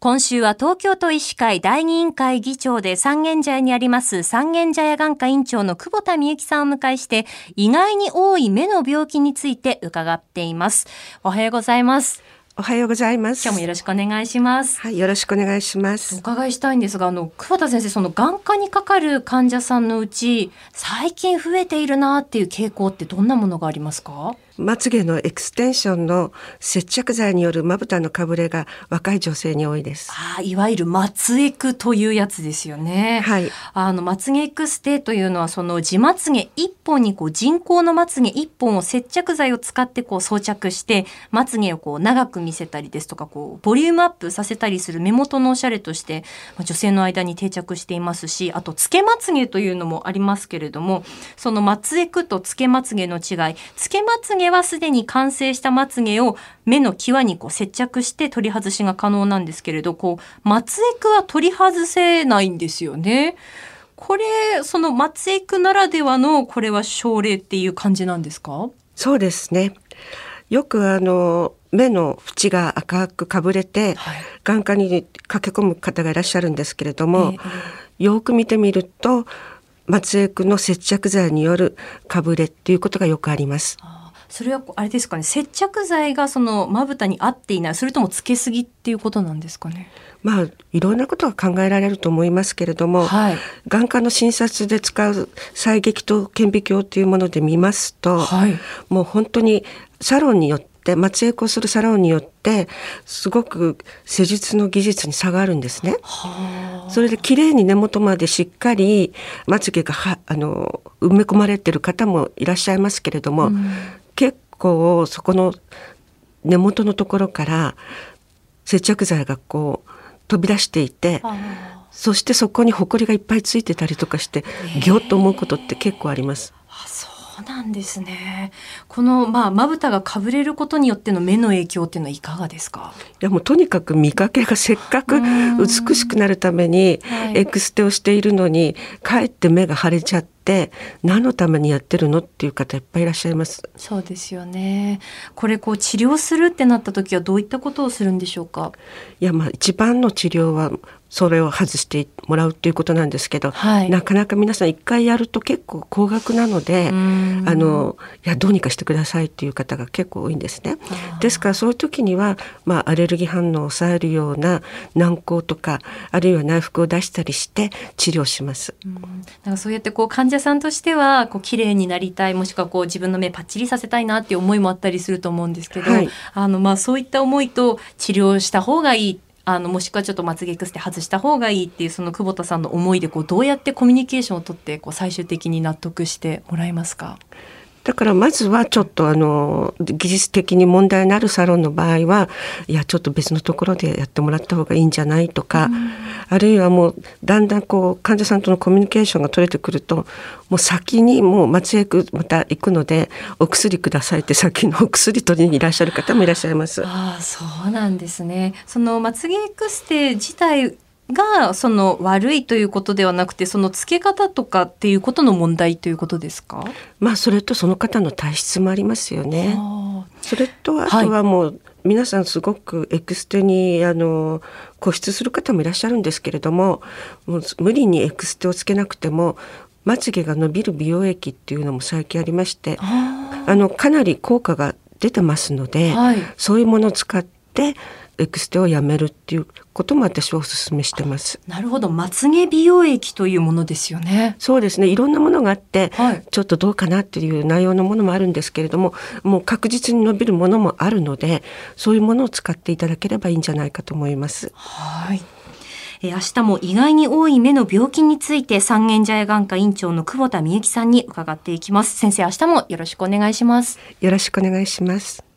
今週は東京都医師会第二委員会議長で三軒茶屋にあります三軒茶屋眼科院長の久保田美幸さんをお迎えして意外に多い目の病気について伺っています。おはようございます。おはようございます。今日もよろしくお願いします。はい、よろしくお願いしまおす。伺いしたいんですが、あの、久保田先生、その眼科にかかる患者さんのうち、最近増えているなっていう傾向ってどんなものがありますか？まつげのエクステンションの接着剤によるまぶたのかぶれが若い女性に多いです。ああ、いわゆる松エクというやつですよね。はい。あの、まつげエクステというのは、その地まつげ一本にこう人工のまつげ一本を接着剤を使ってこう装着して、まつげをこう長く見せたりですとか、こう、ボリュームアップさせたりする目元のおしゃれとして、まあ女性の間に定着していますし、あと、つけまつげというのもありますけれども、そのまつエクとつけまつげの違い、つけまつげはすでに完成したまつげを目の際にこう接着して取り外しが可能なんですけれど、こう、まつエクは取り外せないんですよね。これ、その松江区ならではの、これは症例っていう感じなんですか？そうですね。よくあの目の縁が赤くかぶれて、はい眼科に駆け込む方がいらっしゃるんですけれども、えよく見てみると松江区の接着剤によるかぶれっていうことがよくあります。それはあれですかね接着剤がそのまぶたに合っていないそれともつけすぎっていうことなんですかね？まあいろんなことが考えられると思いますけれども、はい。眼科の診察で使う彩撃と顕微鏡というもので見ますと、はい。もう本当にサロンによって松江をするサロンによってすごく施術の技術に差があるんですね。はそれで綺麗に根元までしっかりまつげがはあの埋め込まれてる方もいらっしゃいますけれども、うん結構そこの根元のところから接着剤がこう飛び出していてあそしてそこにホコリがいっぱいついてたりとかしてギョッと思うことって結構あります。あそうなんですね。このまあまぶたがかぶれることによっての目の影響っていうのはいかがですか？いやもうとにかく見かけがせっかくうん。美しくなるためにはい。エクステをしているのにかえって目が腫れちゃって何のためにやってるのっていう方いっぱいいらっしゃいます。そうですよねこれこう治療するってなった時はどういったことをするんでしょうか？いやまあ一番の治療はそれを外してもらうっていうことなんですけど、はい。なかなか皆さん一回やると結構高額なので、うん。あのいやどうにかしてくださいっていう方が結構多いんですね。ですからそういう時には、まあ、アレルギー反応を抑えるような軟膏とかあるいは内服を出したりして治療します。うん。なんかそうやってこう患者さんとしてはこう綺麗になりたいもしくはこう自分の目パッチリさせたいなっていう思いもあったりすると思うんですけど、はい。あのまあそういった思いと治療した方がいいあのもしくはちょっとまつげエクステ外した方がいいっていうその久保田さんの思いでこうどうやってコミュニケーションをとってこう最終的に納得してもらえますか？だからまずはちょっとあの技術的に問題のあるサロンの場合はいやちょっと別のところでやってもらった方がいいんじゃないとか、あるいはもうだんだんこう患者さんとのコミュニケーションが取れてくるともう先にもう松江区また行くのでお薬くださいって先のお薬取りにいらっしゃる方もいらっしゃいます。ああそうなんですね。そのまつげエクステ自体がその悪いということではなくてその付け方とかっていうことの問題ということですか、まあそれとその方の体質もありますよね。あ。それとあはいとはもう、皆さんすごくエクステにあの固執する方もいらっしゃるんですけれどももう無理にエクステをつけなくてもまつげが伸びる美容液っていうのも最近ありましてあのかなり効果が出てますので、はい。そういうものを使ってエクステをやめるっていうことも私はお勧めしてます。なるほどまつげ美容液というものですよね。そうですねいろんなものがあって、はいちょっとどうかなっていう内容のものもあるんですけれどももう確実に伸びるものもあるのでそういうものを使っていただければいいんじゃないかと思います。はい。えー明日も意外に多い目の病気について三軒茶屋眼科院長の久保田美幸さんに伺っていきます。先生明日もよろしくお願いします。よろしくお願いします。